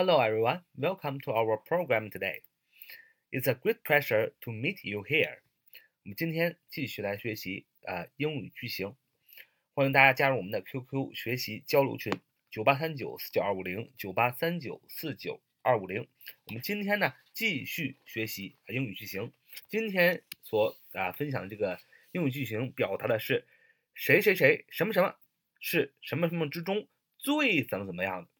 Hello everyone, welcome to our program today. It's a great pleasure to meet you here. 我们今天继续来学习呃英语句型，欢迎大家加入我们的 QQ 学习交流群九八三九四九二五零九八三九四九二五零。我们今天呢继续学习英语句型，今天所啊分享的这个英语句型表达的是谁谁谁什么什么是什么什么之中最怎么怎么样的。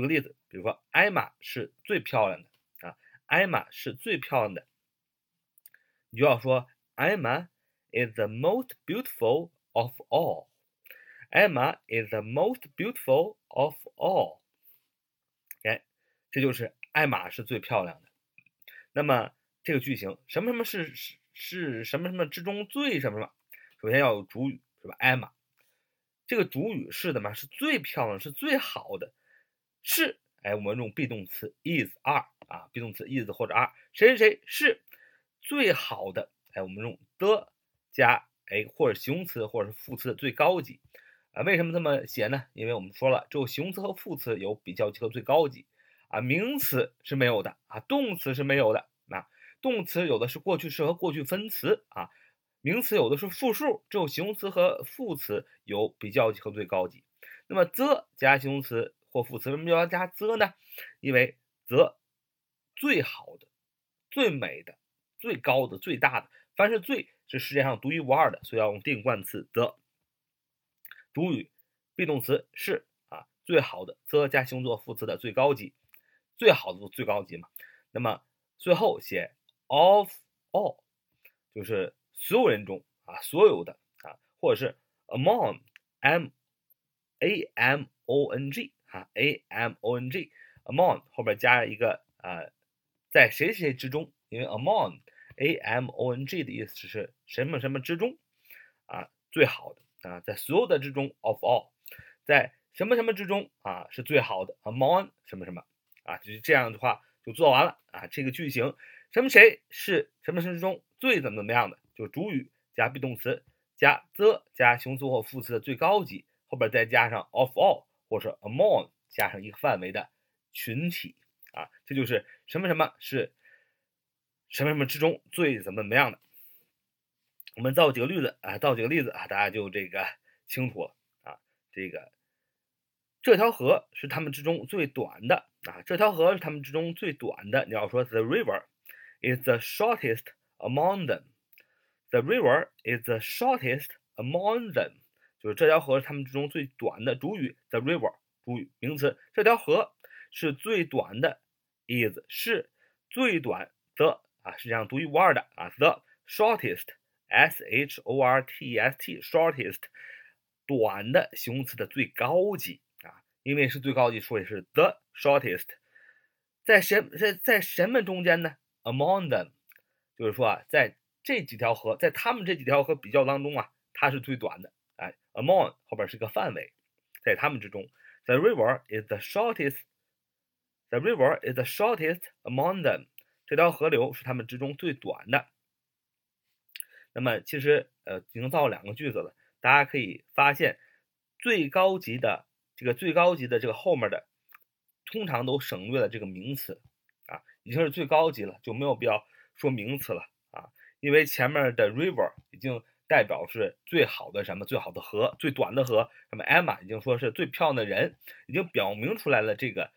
举个例子，比如说艾玛是最漂亮的啊，艾玛是最漂亮的，你就要说 Emma is the most beautiful of all. Emma is the most beautiful of all. 哎，这就是艾玛是最漂亮的。那么这个句型什么什么是是是什么什么之中最什么什么？首先要有主语是吧？Emma 这个主语是的嘛？是最漂亮，是最好的。是，哎，我们用 be 动词 is are 啊，be 动词 is 或者 are，谁谁谁是最好的，哎，我们用 the 加哎或者形容词或者是副词的最高级啊。为什么这么写呢？因为我们说了，只有形容词和副词有比较级和最高级啊，名词是没有的啊，动词是没有的啊，动词有的是过去式和过去分词啊，名词有的是复数，只有形容词和副词有比较级和最高级。那么 the 加形容词。或副词为什么要加 the 呢？因为 the 最好的、最美的、最高的、最大的，凡是最是世界上独一无二的，所以要用定冠词 the。主语 be 动词是啊，最好的 the 加形容词副词的最高级，最好的最高级嘛。那么最后写 of all，就是所有人中啊，所有的啊，或者是 among m a m o n g。啊，a m o n g among 后边加一个呃，在谁谁之中，因为 among a m o n g 的意思是什么什么之中啊，最好的啊，在所有的之中 of all，在什么什么之中啊是最好的 among 什么什么啊，就是这样的话就做完了啊，这个句型什么谁是什么什么之中最怎么怎么样的，就是主语加 be 动词加 the 加形容词或副词的最高级，后边再加上 of all。或者说 among 加上一个范围的群体啊，这就是什么什么是什么什么之中最怎么怎么样的。我们造几个例子啊，造几个例子啊，大家就这个清楚了啊。这个这条河是他们之中最短的啊，这条河是他们之中最短的。你要说 the river is the shortest among them。The river is the shortest among them。就是这条河是他们之中最短的。主语 the river，主语名词，这条河是最短的。is 是最短的啊，实际上独一无二的啊。the shortest，s h o r t e s t，shortest，短的形容词的最高级啊，因为是最高级，所以是 the shortest。在什在在什么中间呢？among them，就是说啊，在这几条河，在他们这几条河比较当中啊，它是最短的。，among 后边是个范围，在他们之中，the river is the shortest。the river is the shortest among them。这条河流是他们之中最短的。那么其实呃已经造两个句子了，大家可以发现最高级的这个最高级的这个后面的通常都省略了这个名词啊，已经是最高级了，就没有必要说名词了啊，因为前面的 river 已经。代表是最好的什么？最好的河，最短的河。那么 Emma 已经说是最漂亮的人，已经表明出来了这个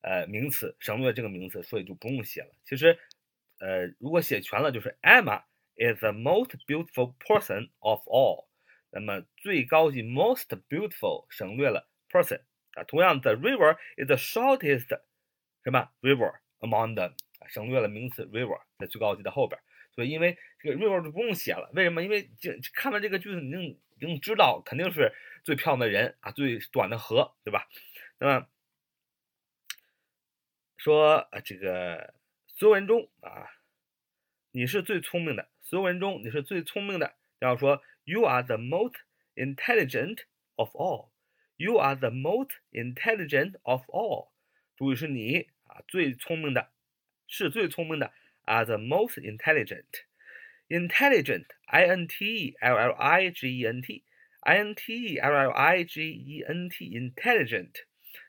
呃名词，省略这个名词，所以就不用写了。其实，呃，如果写全了，就是 Emma is the most beautiful person of all。那么最高级 most beautiful 省略了 person 啊。同样，the river is the shortest 什么 river among them，省略了名词 river 在最高级的后边。所以，因为这个 river 就不用写了，为什么？因为这看完这个句子，你就已经知道肯定是最漂亮的人啊，最短的河，对吧？那么说啊，这个所有人中啊，你是最聪明的。所有人中你是最聪明的。然后说，You are the most intelligent of all. You are the most intelligent of all. 注意是你啊，最聪明的，是最聪明的。Are the most intelligent. Intelligent, I-N-T-E-L-L-I-G-E-N-T, I-N-T-E-L-L-I-G-E-N-T, intelligent，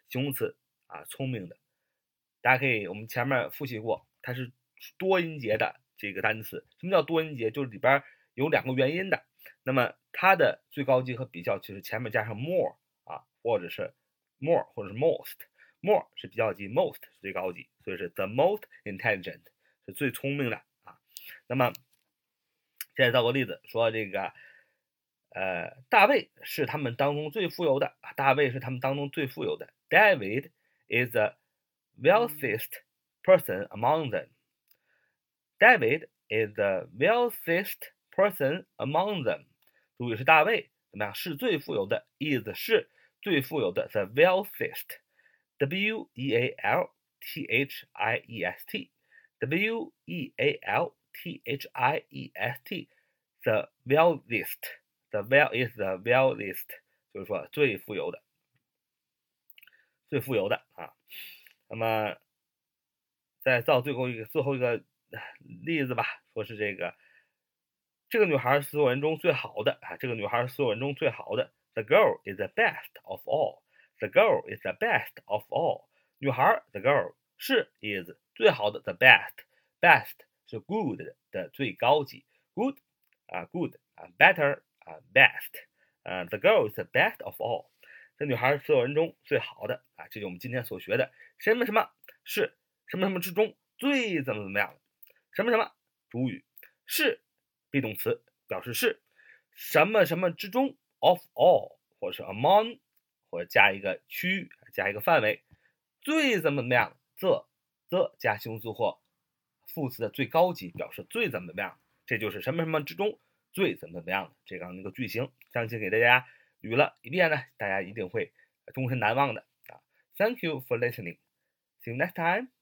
形容词啊，聪明的。大家可以，我们前面复习过，它是多音节的这个单词。什么叫多音节？就是里边有两个元音的。那么它的最高级和比较就是前面加上 more 啊，或者是 more 或者是 most。more 是比较级，most 是最高级，所以是 the most intelligent 是最聪明的啊。那么现在造个例子，说这个呃，大卫是他们当中最富有的，大卫是他们当中最富有的。David is the wealthiest person among them. David is the wealthiest person among them. 主语是大卫，怎么样？是最富有的，is 是最富有的，the wealthiest。W E A L T H I E S T W E A L T H I E S T the wealthiest the well is the wealthiest 就是说最富有的，最富有的啊。那么再造最后一个最后一个例子吧，说是这个这个女孩是所有人中最好的啊，这个女孩是所有人中最好的。The girl is the best of all. The girl is the best of all. 女孩，the girl 是 is 最好的，the best best 是 good 的最高级，good 啊 good 啊 better 啊 best 啊 the girl is the best of all。这女孩所有人中最好的啊，这就我们今天所学的什么什么是什么什么之中最怎么怎么样什么什么主语是 be 动词表示是什么什么之中 of all 或者是 among。或者加一个区域，加一个范围，最怎么怎么样？the the 加形容词或副词的最高级，表示最怎么怎么样？这就是什么什么之中最怎么怎么样的这样一个句型。相信给大家捋了一遍呢，大家一定会终身难忘的啊！Thank you for listening. See you next time.